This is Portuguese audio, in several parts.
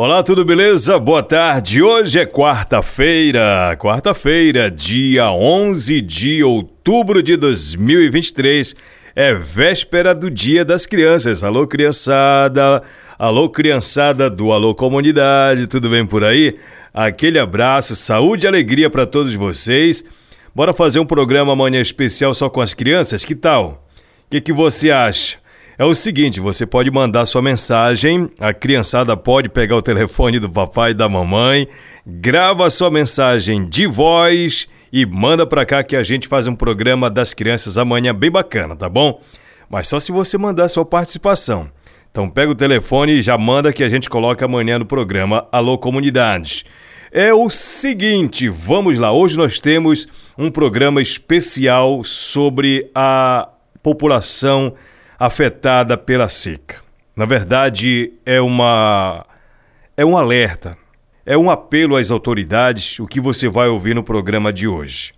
Olá, tudo beleza? Boa tarde. Hoje é quarta-feira, quarta-feira, dia 11 de outubro de 2023. É véspera do Dia das Crianças. Alô, criançada. Alô, criançada do Alô Comunidade. Tudo bem por aí? Aquele abraço, saúde e alegria para todos vocês. Bora fazer um programa amanhã especial só com as crianças? Que tal? O que, que você acha? É o seguinte, você pode mandar sua mensagem, a criançada pode pegar o telefone do papai e da mamãe, grava sua mensagem de voz e manda para cá que a gente faz um programa das crianças amanhã bem bacana, tá bom? Mas só se você mandar sua participação. Então pega o telefone e já manda que a gente coloca amanhã no programa Alô Comunidades. É o seguinte, vamos lá. Hoje nós temos um programa especial sobre a população afetada pela seca. Na verdade, é uma é um alerta, é um apelo às autoridades, o que você vai ouvir no programa de hoje.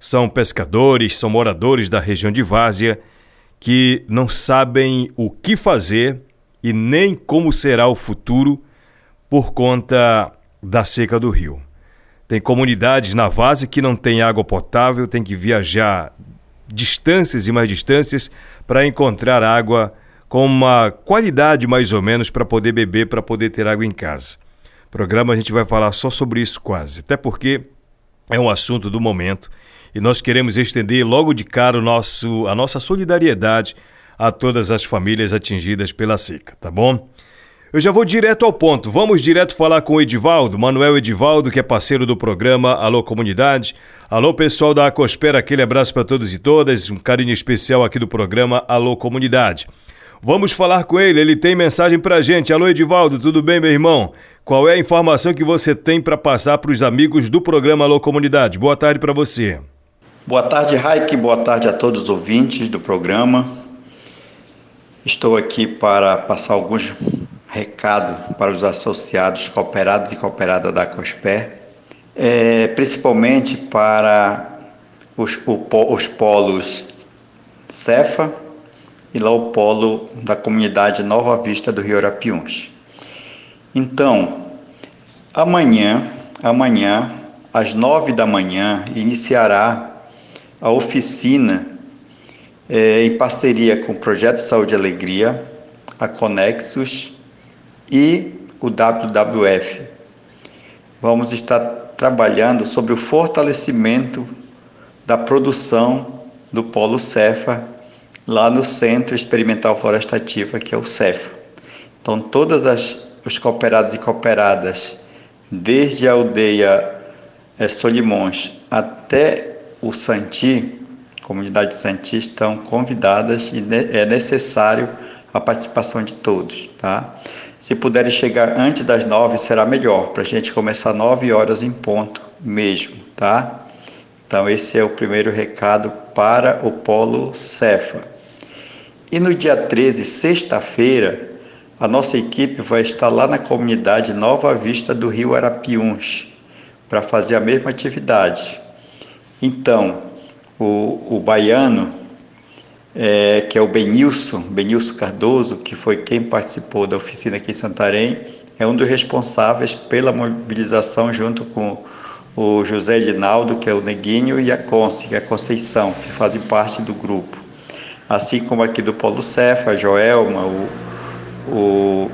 São pescadores, são moradores da região de Várzea que não sabem o que fazer e nem como será o futuro por conta da seca do rio. Tem comunidades na Várzea que não têm água potável, tem que viajar distâncias e mais distâncias para encontrar água com uma qualidade mais ou menos para poder beber, para poder ter água em casa. programa a gente vai falar só sobre isso quase, até porque é um assunto do momento e nós queremos estender logo de cara o nosso, a nossa solidariedade a todas as famílias atingidas pela seca, tá bom? Eu já vou direto ao ponto. Vamos direto falar com o Edivaldo, Manuel Edivaldo, que é parceiro do programa Alô Comunidade. Alô, pessoal da Acospera, aquele abraço para todos e todas. Um carinho especial aqui do programa Alô Comunidade. Vamos falar com ele, ele tem mensagem pra gente. Alô, Edivaldo, tudo bem, meu irmão? Qual é a informação que você tem para passar para os amigos do programa Alô Comunidade? Boa tarde para você. Boa tarde, Raik. Boa tarde a todos os ouvintes do programa. Estou aqui para passar alguns recado para os associados cooperados e cooperadas da COSPER, é, principalmente para os, o, os polos Cefa e lá o polo da comunidade Nova Vista do Rio Arapiuns. Então, amanhã, amanhã, às nove da manhã, iniciará a oficina é, em parceria com o Projeto Saúde e Alegria, a Conexus e o WWF. Vamos estar trabalhando sobre o fortalecimento da produção do polo Cefa lá no Centro Experimental Florestativa, que é o Cefa. Então, todas as os cooperados e cooperadas, desde a aldeia é, Solimões até o Santi, comunidade de Santi, estão convidadas e é necessário a participação de todos, tá? Se puderem chegar antes das nove, será melhor, para a gente começar nove horas em ponto mesmo, tá? Então, esse é o primeiro recado para o Polo Cefa. E no dia 13, sexta-feira, a nossa equipe vai estar lá na comunidade Nova Vista do Rio Arapiuns para fazer a mesma atividade. Então, o, o baiano é, que é o Benilson, Benilson Cardoso, que foi quem participou da oficina aqui em Santarém, é um dos responsáveis pela mobilização junto com o José Linaldo, que é o Neguinho, e a Conce, que é a Conceição, que fazem parte do grupo. Assim como aqui do Polo Cefa, a Joelma, o, o,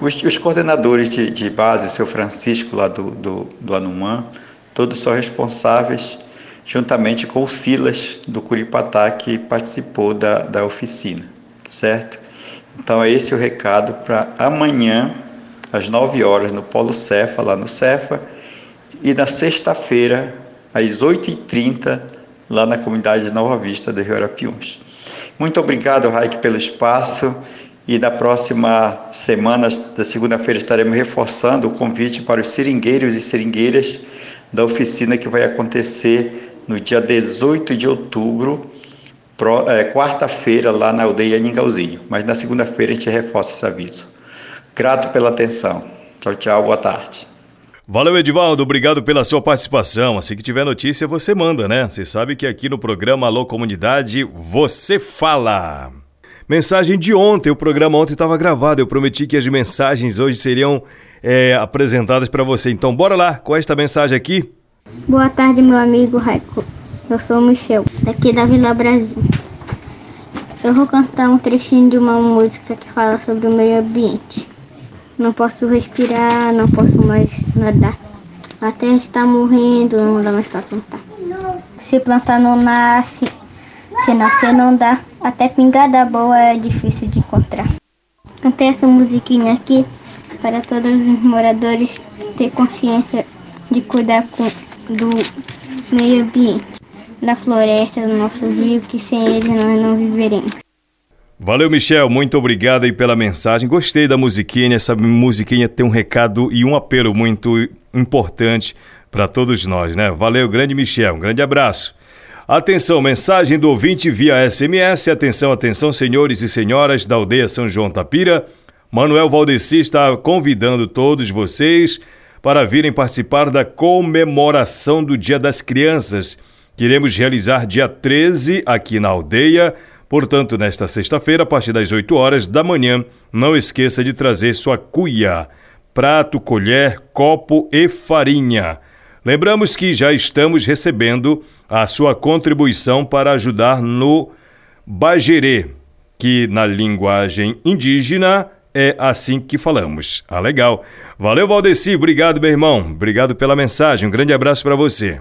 os, os, coordenadores de, de, base, seu Francisco lá do, do, do Anumã, todos são responsáveis juntamente com o Silas do Curipatá, que participou da, da oficina, certo? Então, é esse o recado para amanhã, às 9 horas, no Polo Cefa, lá no Cefa, e na sexta-feira, às 8h30, lá na comunidade de Nova Vista do Rio Arapiuns. Muito obrigado, Raik, pelo espaço. E na próxima semana, da segunda-feira, estaremos reforçando o convite para os seringueiros e seringueiras da oficina que vai acontecer no dia 18 de outubro, é, quarta-feira, lá na aldeia Ningauzinho. Mas na segunda-feira a gente reforça esse aviso. Grato pela atenção. Tchau, tchau, boa tarde. Valeu, Edivaldo, obrigado pela sua participação. Assim que tiver notícia, você manda, né? Você sabe que aqui no programa Alô Comunidade, você fala. Mensagem de ontem, o programa ontem estava gravado. Eu prometi que as mensagens hoje seriam é, apresentadas para você. Então, bora lá com esta mensagem aqui. Boa tarde, meu amigo Raico. Eu sou o Michel, daqui da Vila Brasil. Eu vou cantar um trechinho de uma música que fala sobre o meio ambiente. Não posso respirar, não posso mais nadar. A terra está morrendo, não dá mais para plantar. Se plantar não nasce, se nascer não dá, até pingada boa é difícil de encontrar. Cantei essa musiquinha aqui para todos os moradores ter consciência de cuidar com, do meio ambiente, da floresta, do nosso rio, que sem ele nós não viveremos. Valeu, Michel. Muito obrigado aí pela mensagem. Gostei da musiquinha. Essa musiquinha tem um recado e um apelo muito importante para todos nós, né? Valeu, grande Michel. Um grande abraço. Atenção, mensagem do ouvinte via SMS. Atenção, atenção, senhores e senhoras da aldeia São João Tapira. Manuel Valdeci está convidando todos vocês para virem participar da comemoração do Dia das Crianças. Queremos realizar dia 13 aqui na aldeia. Portanto, nesta sexta-feira, a partir das 8 horas da manhã, não esqueça de trazer sua cuia, prato, colher, copo e farinha. Lembramos que já estamos recebendo a sua contribuição para ajudar no Bajerê, que na linguagem indígena é assim que falamos. Ah, legal. Valeu, Valdeci. Obrigado, meu irmão. Obrigado pela mensagem. Um grande abraço para você.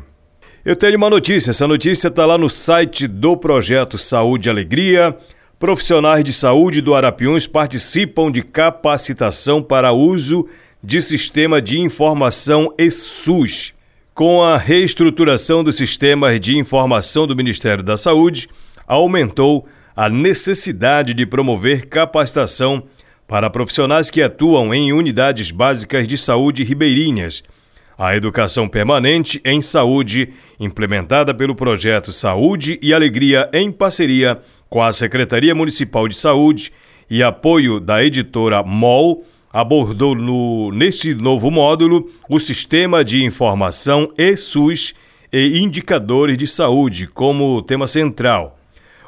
Eu tenho uma notícia. Essa notícia está lá no site do projeto Saúde e Alegria. Profissionais de saúde do Arapiuns participam de capacitação para uso de sistema de informação ESUS. Com a reestruturação dos sistemas de informação do Ministério da Saúde, aumentou a necessidade de promover capacitação para profissionais que atuam em unidades básicas de saúde ribeirinhas. A educação permanente em saúde, implementada pelo projeto Saúde e Alegria em parceria com a Secretaria Municipal de Saúde e apoio da editora MOL, abordou no, neste novo módulo o Sistema de Informação e-SUS e Indicadores de Saúde como tema central.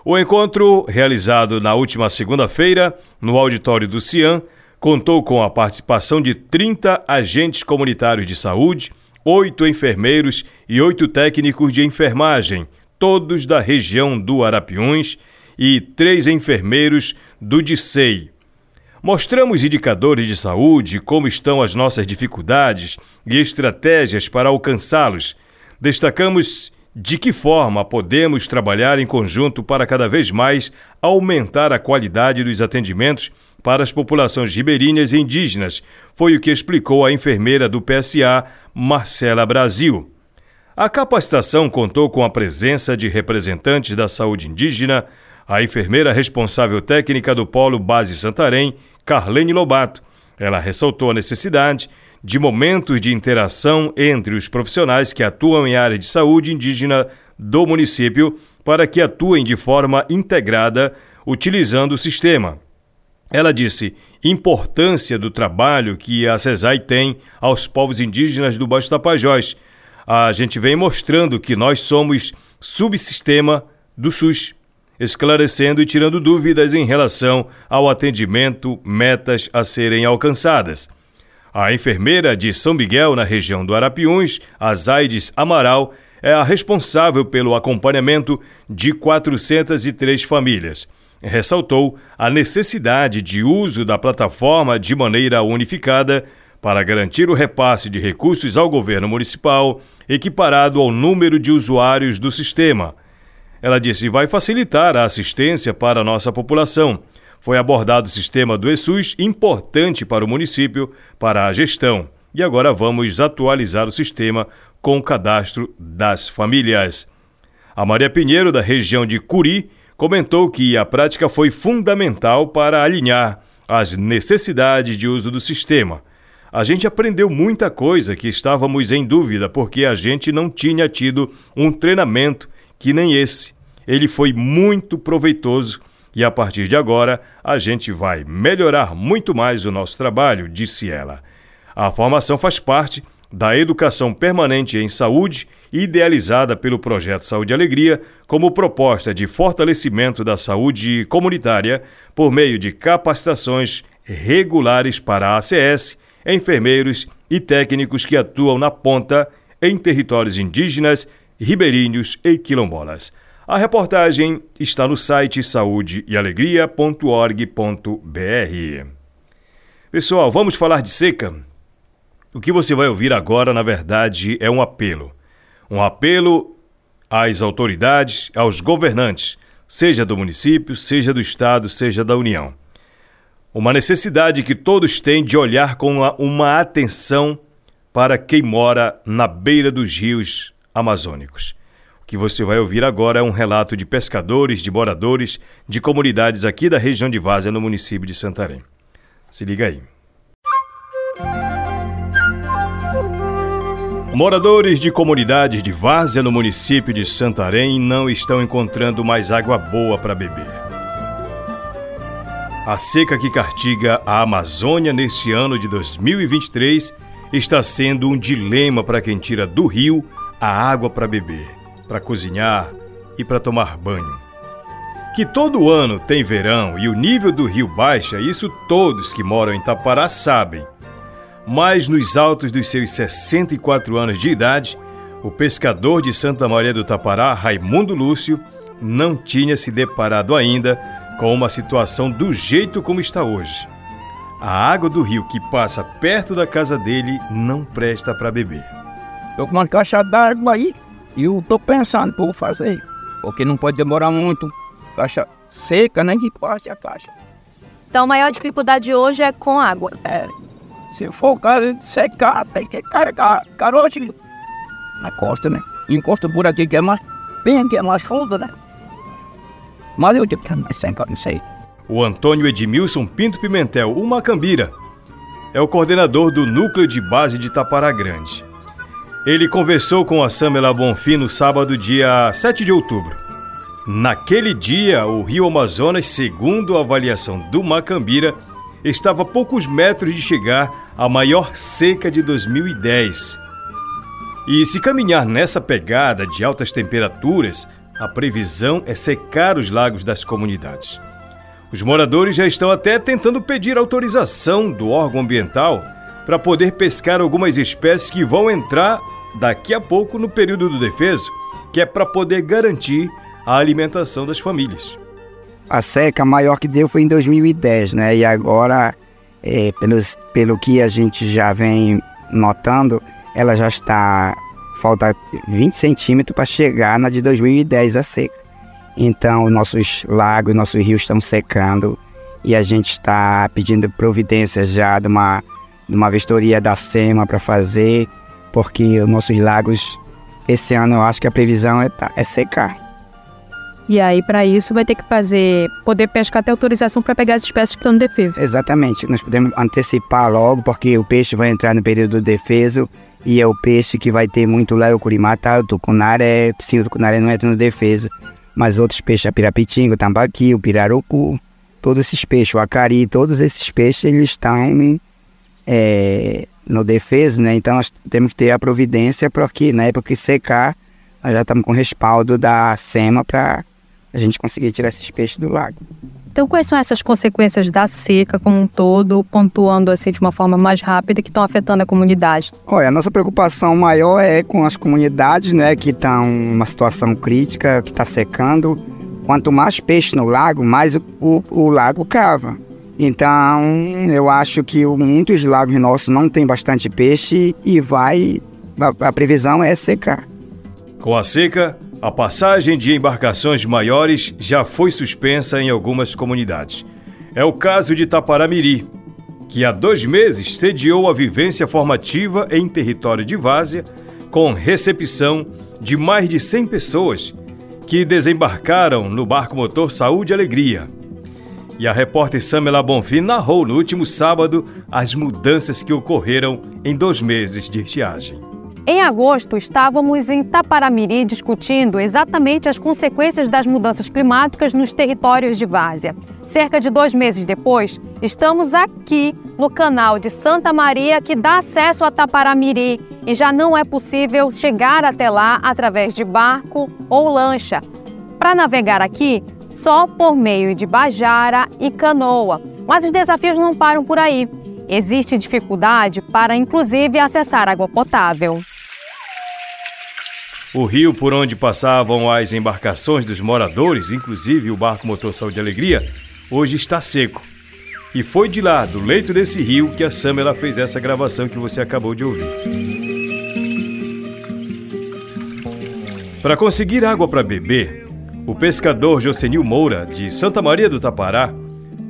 O encontro, realizado na última segunda-feira no auditório do CIAN, contou com a participação de 30 agentes comunitários de saúde, oito enfermeiros e oito técnicos de enfermagem, todos da região do Arapiuns, e três enfermeiros do DICEI, Mostramos indicadores de saúde, como estão as nossas dificuldades e estratégias para alcançá-los. Destacamos de que forma podemos trabalhar em conjunto para cada vez mais aumentar a qualidade dos atendimentos para as populações ribeirinhas e indígenas, foi o que explicou a enfermeira do PSA, Marcela Brasil. A capacitação contou com a presença de representantes da saúde indígena, a enfermeira responsável técnica do Polo Base Santarém, Carlene Lobato. Ela ressaltou a necessidade de momentos de interação entre os profissionais que atuam em área de saúde indígena do município para que atuem de forma integrada utilizando o sistema. Ela disse importância do trabalho que a CESAI tem aos povos indígenas do Baixo Tapajós. A gente vem mostrando que nós somos subsistema do SUS esclarecendo e tirando dúvidas em relação ao atendimento, metas a serem alcançadas. A enfermeira de São Miguel, na região do Arapiuns, a Zaides Amaral, é a responsável pelo acompanhamento de 403 famílias. Ressaltou a necessidade de uso da plataforma de maneira unificada para garantir o repasse de recursos ao governo municipal, equiparado ao número de usuários do sistema ela disse: vai facilitar a assistência para a nossa população, foi abordado o sistema do ESUS, importante para o município, para a gestão. E agora vamos atualizar o sistema com o cadastro das famílias. A Maria Pinheiro, da região de Curi, comentou que a prática foi fundamental para alinhar as necessidades de uso do sistema. A gente aprendeu muita coisa que estávamos em dúvida porque a gente não tinha tido um treinamento que nem esse. Ele foi muito proveitoso e a partir de agora a gente vai melhorar muito mais o nosso trabalho, disse ela. A formação faz parte da educação permanente em saúde, idealizada pelo projeto Saúde e Alegria, como proposta de fortalecimento da saúde comunitária por meio de capacitações regulares para ACS, enfermeiros e técnicos que atuam na ponta em territórios indígenas, ribeirinhos e quilombolas. A reportagem está no site saudeealegria.org.br. Pessoal, vamos falar de seca? O que você vai ouvir agora, na verdade, é um apelo. Um apelo às autoridades, aos governantes, seja do município, seja do estado, seja da União. Uma necessidade que todos têm de olhar com uma atenção para quem mora na beira dos rios amazônicos. Que você vai ouvir agora é um relato de pescadores, de moradores, de comunidades aqui da região de Várzea, no município de Santarém. Se liga aí. Moradores de comunidades de Várzea, no município de Santarém, não estão encontrando mais água boa para beber. A seca que castiga a Amazônia neste ano de 2023 está sendo um dilema para quem tira do rio a água para beber, para cozinhar e para tomar banho. Que todo ano tem verão e o nível do rio baixa, isso todos que moram em Tapará sabem mas nos altos dos seus 64 anos de idade, o pescador de Santa Maria do Tapará, Raimundo Lúcio, não tinha se deparado ainda com uma situação do jeito como está hoje. A água do rio que passa perto da casa dele não presta para beber. Estou com uma caixa d'água aí e eu estou pensando o que vou fazer, porque não pode demorar muito. Caixa seca, nem que passe a caixa. Então a maior dificuldade hoje é com água. É, se for o caso de secar, tem que carregar carote na costa, né? Encosta por aqui que é mais, bem aqui é mais fundo, né? Mas eu digo que é mais seca, não sei. O Antônio Edmilson Pinto Pimentel, o Macambira, é o coordenador do Núcleo de Base de Tapará Grande. Ele conversou com a Samela Bonfim no sábado, dia 7 de outubro. Naquele dia, o Rio Amazonas, segundo a avaliação do Macambira, estava a poucos metros de chegar à maior seca de 2010. E se caminhar nessa pegada de altas temperaturas, a previsão é secar os lagos das comunidades. Os moradores já estão até tentando pedir autorização do órgão ambiental para poder pescar algumas espécies que vão entrar daqui a pouco no período do defeso, que é para poder garantir a alimentação das famílias. A seca maior que deu foi em 2010, né? E agora, é, pelos, pelo que a gente já vem notando, ela já está. Falta 20 centímetros para chegar na de 2010 a seca. Então, nossos lagos, nossos rios estão secando e a gente está pedindo providências já de uma, de uma vistoria da SEMA para fazer, porque os nossos lagos, esse ano eu acho que a previsão é, é secar. E aí, para isso, vai ter que fazer, poder pescar até autorização para pegar as espécies que estão no defeso. Exatamente. Nós podemos antecipar logo, porque o peixe vai entrar no período do defeso e é o peixe que vai ter muito lá, o curimata, o tucunaré, sim, o tucunaré não entra no defeso, mas outros peixes, a pirapitinga, o tambaqui, o pirarucu, todos esses peixes, o acari, todos esses peixes, eles estão é, no defeso, né? Então nós temos que ter a providência para que na época que secar, nós já estamos com respaldo da SEMA para a gente conseguir tirar esses peixes do lago. Então, quais são essas consequências da seca como um todo, pontuando assim de uma forma mais rápida, que estão afetando a comunidade? Olha, a nossa preocupação maior é com as comunidades, né, que estão numa situação crítica, que está secando. Quanto mais peixe no lago, mais o, o, o lago cava. Então, eu acho que muitos lagos nossos não têm bastante peixe e vai. A, a previsão é secar. Com a seca, a passagem de embarcações maiores já foi suspensa em algumas comunidades. É o caso de Taparamiri, que há dois meses sediou a vivência formativa em território de Várzea, com recepção de mais de 100 pessoas que desembarcaram no barco motor Saúde e Alegria. E a repórter Samela Bonfim narrou no último sábado as mudanças que ocorreram em dois meses de estiagem. Em agosto, estávamos em Taparamiri discutindo exatamente as consequências das mudanças climáticas nos territórios de Várzea. Cerca de dois meses depois, estamos aqui no canal de Santa Maria que dá acesso a Taparamiri e já não é possível chegar até lá através de barco ou lancha. Para navegar aqui, só por meio de bajara e canoa. Mas os desafios não param por aí. Existe dificuldade para, inclusive, acessar água potável. O rio por onde passavam as embarcações dos moradores, inclusive o barco motor Saúde e Alegria, hoje está seco. E foi de lá, do leito desse rio, que a Samela fez essa gravação que você acabou de ouvir. Para conseguir água para beber, o pescador Josenil Moura, de Santa Maria do Tapará,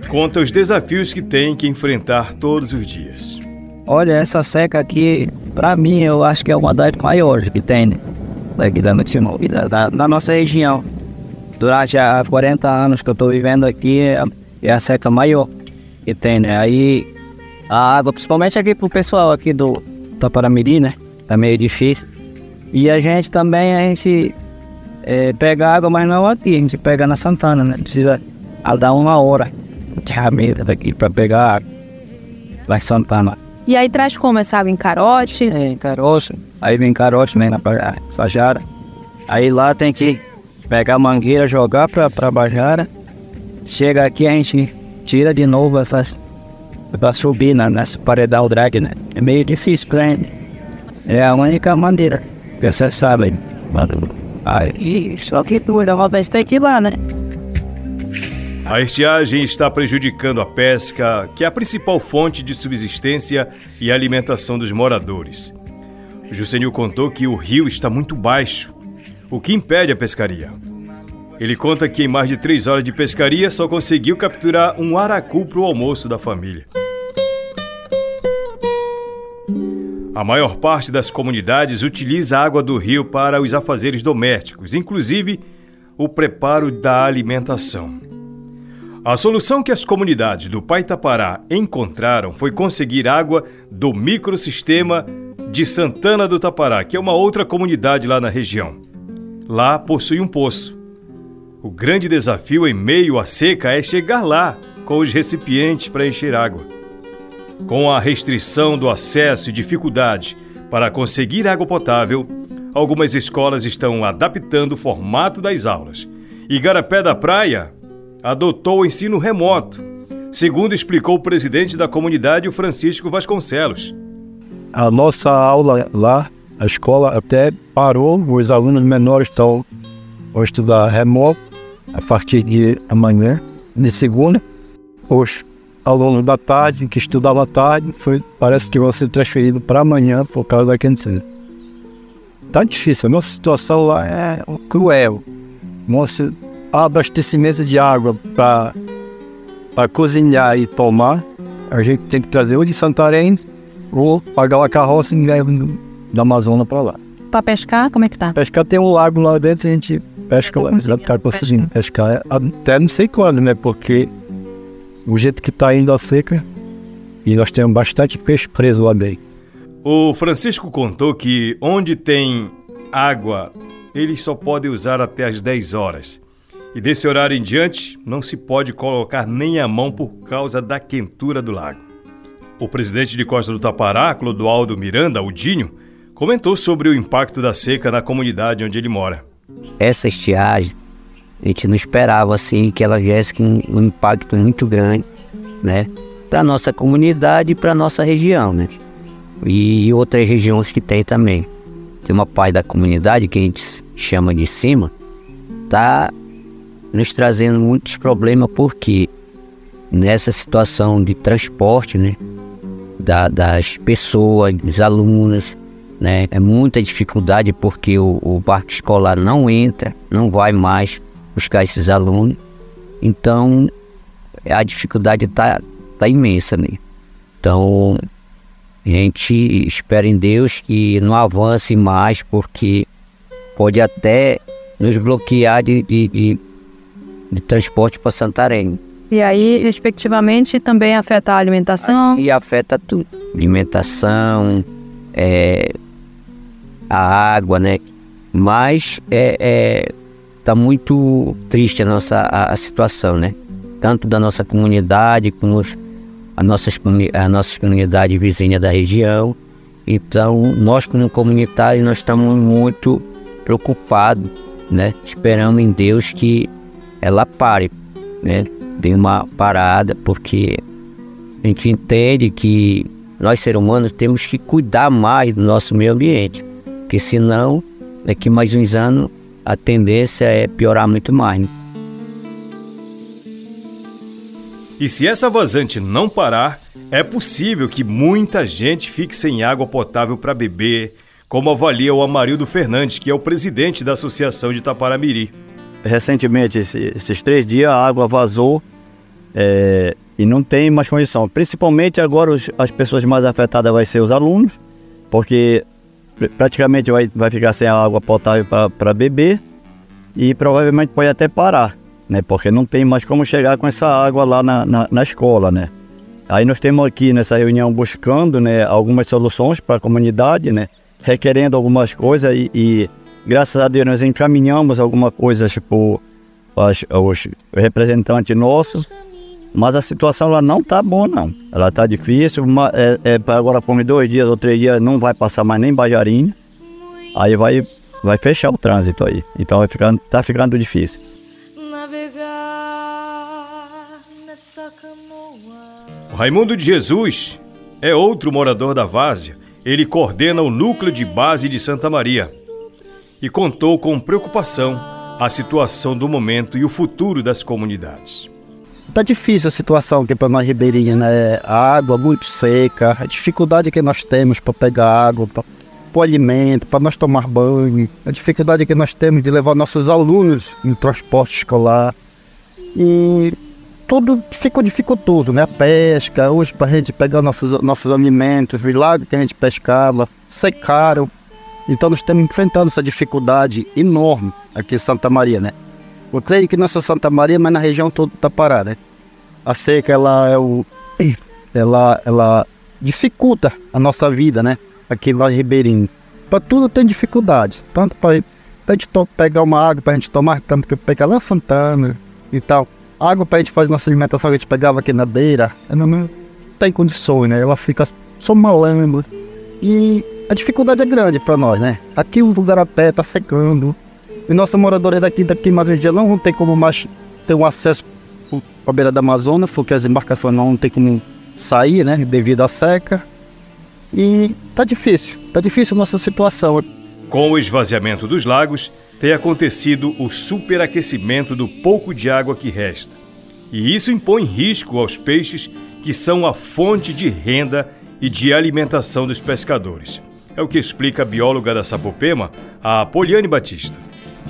conta os desafios que tem que enfrentar todos os dias. Olha, essa seca aqui, para mim, eu acho que é uma das maiores que tem né? daqui da, da, da nossa região durante há 40 anos que eu estou vivendo aqui, é, é a seca maior que tem, né? Aí a água, principalmente aqui pro pessoal aqui do Taparamiri, né? Tá meio difícil. E a gente também, a gente é, pega água, mas não aqui, a gente pega na Santana, né? Precisa dar uma hora de ramira daqui para pegar água lá em Santana. E aí traz como essa água em carote? É, em carote. Aí vem carote, vem na Sajara. Aí lá tem que pegar a mangueira, jogar pra, pra Bajara. Chega aqui, a gente tira de novo essas. pra subir na, nessa paredão drag, né? É meio difícil pra gente. É a única maneira que você sabe. Aí, só que tu uma vez tem que ir lá, né? A estiagem está prejudicando a pesca, que é a principal fonte de subsistência e alimentação dos moradores. O Jusenil contou que o rio está muito baixo o que impede a pescaria. Ele conta que em mais de três horas de pescaria só conseguiu capturar um aracu para o almoço da família. A maior parte das comunidades utiliza a água do rio para os afazeres domésticos, inclusive o preparo da alimentação. A solução que as comunidades do Paitapará encontraram foi conseguir água do microsistema de Santana do Tapará, que é uma outra comunidade lá na região. Lá possui um poço. O grande desafio em meio à seca é chegar lá com os recipientes para encher água. Com a restrição do acesso e dificuldade para conseguir água potável, algumas escolas estão adaptando o formato das aulas. Igarapé da Praia adotou o ensino remoto, segundo explicou o presidente da comunidade, o Francisco Vasconcelos. A nossa aula lá a escola até parou, os alunos menores estão a estudar remoto a partir de amanhã, de segunda. Os alunos da tarde, que estudavam à tarde, foi, parece que vão ser transferidos para amanhã por causa da quentura. Tá difícil, a nossa situação lá é cruel. Nosso abastecimento de água para cozinhar e tomar, a gente tem que trazer ou de Santarém ou pagar uma carroça e levar da Amazônia para lá. Para pescar, como é que tá? Pescar tem um lago lá dentro e a gente pesca lá. Exato, cara, conseguindo pescar até não sei quando, né? Porque o jeito que tá indo a seca e nós temos bastante peixe preso lá bem. O Francisco contou que onde tem água, eles só podem usar até as 10 horas. E desse horário em diante, não se pode colocar nem a mão por causa da quentura do lago. O presidente de Costa do Tapará, Clodoaldo Miranda, o Dinho, comentou sobre o impacto da seca na comunidade onde ele mora. Essa estiagem, a gente não esperava assim que ela viesse com um impacto muito grande, né, para nossa comunidade e para nossa região, né, e outras regiões que tem também. Tem uma parte da comunidade que a gente chama de cima, tá nos trazendo muitos problemas porque nessa situação de transporte, né, da, das pessoas, dos alunos, né? É muita dificuldade porque o, o barco escolar não entra, não vai mais buscar esses alunos. Então a dificuldade está tá imensa, né? Então, a gente espera em Deus que não avance mais, porque pode até nos bloquear de, de, de, de transporte para Santarém. E aí, respectivamente, também afeta a alimentação? E afeta tudo. Alimentação, é, a água, né? Mas é, é, tá muito triste a nossa a, a situação, né? Tanto da nossa comunidade como a nossas, a nossa comunidade vizinha da região. Então, nós como comunitários, nós estamos muito preocupados, né? Esperando em Deus que ela pare, né? Dê uma parada, porque a gente entende que nós, seres humanos, temos que cuidar mais do nosso meio ambiente, porque senão, daqui mais uns anos, a tendência é piorar muito mais. Né? E se essa vazante não parar, é possível que muita gente fique sem água potável para beber, como avalia o Amarildo Fernandes, que é o presidente da Associação de Taparamiri. Recentemente, esses três dias, a água vazou é, e não tem mais condição. Principalmente agora, os, as pessoas mais afetadas vão ser os alunos, porque praticamente vai, vai ficar sem água potável para beber e provavelmente pode até parar, né? Porque não tem mais como chegar com essa água lá na, na, na escola, né? Aí nós temos aqui nessa reunião buscando né, algumas soluções para a comunidade, né? Requerendo algumas coisas e, e, graças a Deus nós encaminhamos alguma coisa tipo os representantes nossos mas a situação lá não tá boa, não. Ela tá difícil. É, é, agora por dois dias ou três dias não vai passar mais nem Bajarinha. Aí vai, vai fechar o trânsito aí. Então vai ficando, tá ficando difícil. O Raimundo de Jesus é outro morador da Várzea. Ele coordena o núcleo de base de Santa Maria e contou com preocupação a situação do momento e o futuro das comunidades. Tá difícil a situação aqui para nós ribeirinhos, né? A água muito seca, a dificuldade que nós temos para pegar água, para o alimento, para nós tomar banho, a dificuldade que nós temos de levar nossos alunos no transporte escolar. E tudo ficou dificultoso, né? A pesca, hoje para a gente pegar nossos, nossos alimentos, os lagos que a gente pescava, secaram. Então nós estamos enfrentando essa dificuldade enorme aqui em Santa Maria, né? Eu creio que nessa Santa Maria, mas na região toda tá parada. Né? A seca, ela é o. Ela, ela dificulta a nossa vida, né? Aqui lá em Ribeirinho. Para tudo tem dificuldades. Tanto para a gente pegar uma água para a gente tomar, tanto que pegar lá Santana e tal. Água para a gente fazer nossa alimentação que a gente pegava aqui na beira, não, tem condições, né? Ela fica só malando. E a dificuldade é grande para nós, né? Aqui o Garapé tá secando, e nossos moradores daqui, daqui mais região não vão ter como mais ter um acesso para a beira da Amazônia, porque as embarcações não ter como sair, né, devido à seca. E tá difícil, tá difícil a nossa situação. Com o esvaziamento dos lagos, tem acontecido o superaquecimento do pouco de água que resta. E isso impõe risco aos peixes que são a fonte de renda e de alimentação dos pescadores. É o que explica a bióloga da Sapopema, a Poliane Batista.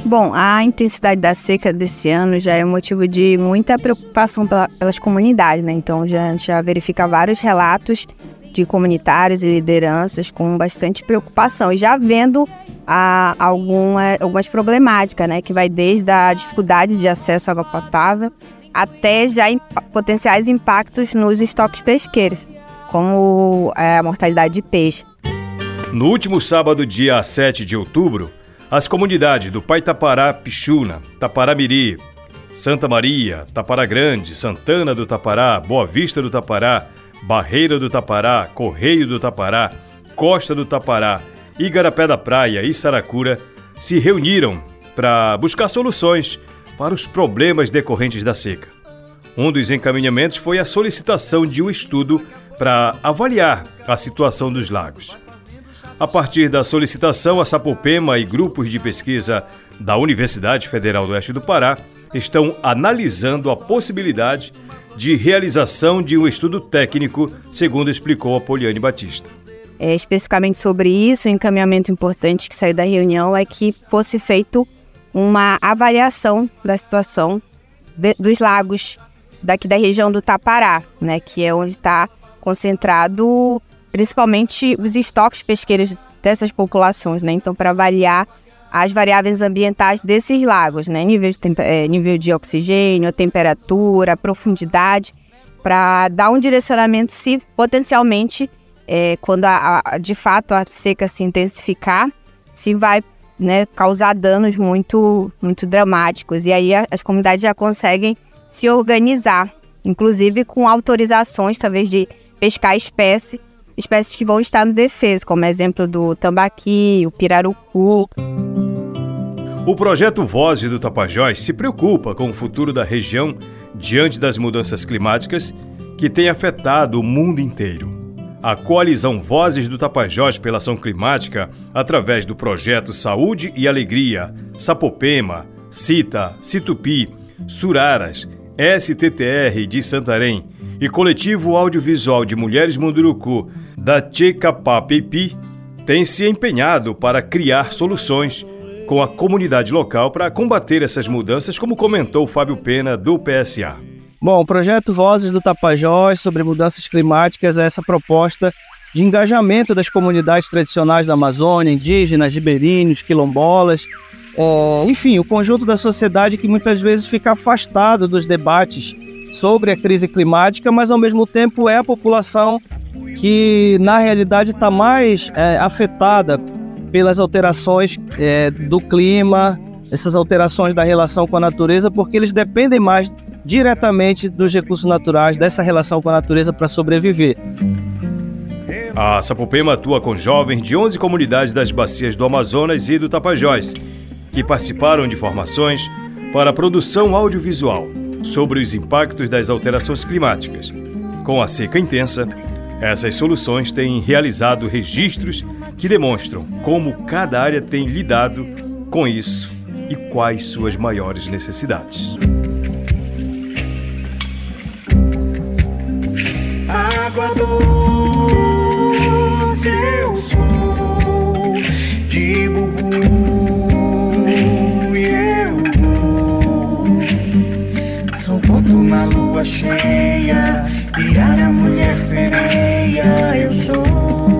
Bom, a intensidade da seca desse ano já é motivo de muita preocupação pelas comunidades, né? Então já, a gente já verifica vários relatos de comunitários e lideranças com bastante preocupação e já vendo a, alguma, algumas problemáticas, né? Que vai desde a dificuldade de acesso à água potável até já imp potenciais impactos nos estoques pesqueiros, como é, a mortalidade de peixe. No último sábado, dia 7 de outubro, as comunidades do Paitapará Pichuna, Taparamiri, Santa Maria, Tapará Grande, Santana do Tapará, Boa Vista do Tapará, Barreira do Tapará, Correio do Tapará, Costa do Tapará, Igarapé da Praia e Saracura se reuniram para buscar soluções para os problemas decorrentes da seca. Um dos encaminhamentos foi a solicitação de um estudo para avaliar a situação dos lagos. A partir da solicitação, a Sapopema e grupos de pesquisa da Universidade Federal do Oeste do Pará estão analisando a possibilidade de realização de um estudo técnico, segundo explicou a Poliane Batista. É, especificamente sobre isso, o encaminhamento importante que saiu da reunião é que fosse feito uma avaliação da situação de, dos lagos daqui da região do Tapará, né, que é onde está concentrado principalmente os estoques pesqueiros dessas populações, né? Então, para avaliar as variáveis ambientais desses lagos, né? Nível de, é, nível de oxigênio, temperatura, profundidade, para dar um direcionamento se potencialmente, é, quando a, a, de fato a seca se intensificar, se vai né, causar danos muito, muito dramáticos. E aí a, as comunidades já conseguem se organizar, inclusive com autorizações, talvez, de pescar espécie espécies que vão estar no defeso, como exemplo do tambaqui, o pirarucu. O projeto Vozes do Tapajós se preocupa com o futuro da região diante das mudanças climáticas que têm afetado o mundo inteiro. A coalizão Vozes do Tapajós pela Ação Climática, através do projeto Saúde e Alegria, Sapopema, Cita, Situpi, Suraras, STTR de Santarém e Coletivo Audiovisual de Mulheres Munduruku da Tchekapapeipi tem se empenhado para criar soluções com a comunidade local para combater essas mudanças, como comentou Fábio Pena, do PSA. Bom, o projeto Vozes do Tapajós sobre mudanças climáticas é essa proposta de engajamento das comunidades tradicionais da Amazônia, indígenas, ribeirinhos, quilombolas, é, enfim, o conjunto da sociedade que muitas vezes fica afastado dos debates sobre a crise climática, mas ao mesmo tempo é a população que na realidade está mais é, afetada pelas alterações é, do clima, essas alterações da relação com a natureza, porque eles dependem mais diretamente dos recursos naturais, dessa relação com a natureza para sobreviver. A Sapopema atua com jovens de 11 comunidades das bacias do Amazonas e do Tapajós, que participaram de formações para a produção audiovisual sobre os impactos das alterações climáticas. Com a seca intensa, essas soluções têm realizado registros que demonstram como cada área tem lidado com isso e quais suas maiores necessidades. Água doce eu sou de Na lua cheia Virar a mulher sereia eu sou.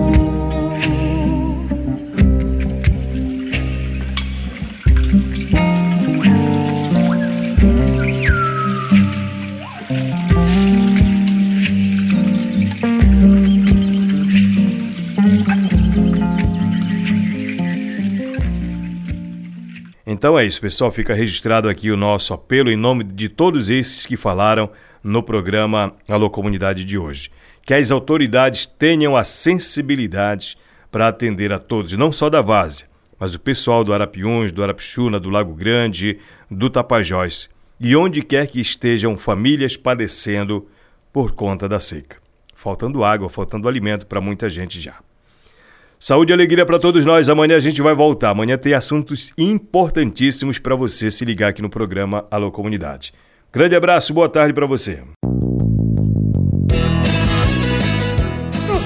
Então é isso, pessoal. Fica registrado aqui o nosso apelo em nome de todos esses que falaram no programa Alô Comunidade de hoje. Que as autoridades tenham a sensibilidade para atender a todos, não só da Várzea, mas o pessoal do Arapiuns, do Arapixuna, do Lago Grande, do Tapajós e onde quer que estejam famílias padecendo por conta da seca. Faltando água, faltando alimento para muita gente já. Saúde e alegria para todos nós. Amanhã a gente vai voltar. Amanhã tem assuntos importantíssimos para você se ligar aqui no programa Alô Comunidade. Grande abraço, boa tarde para você.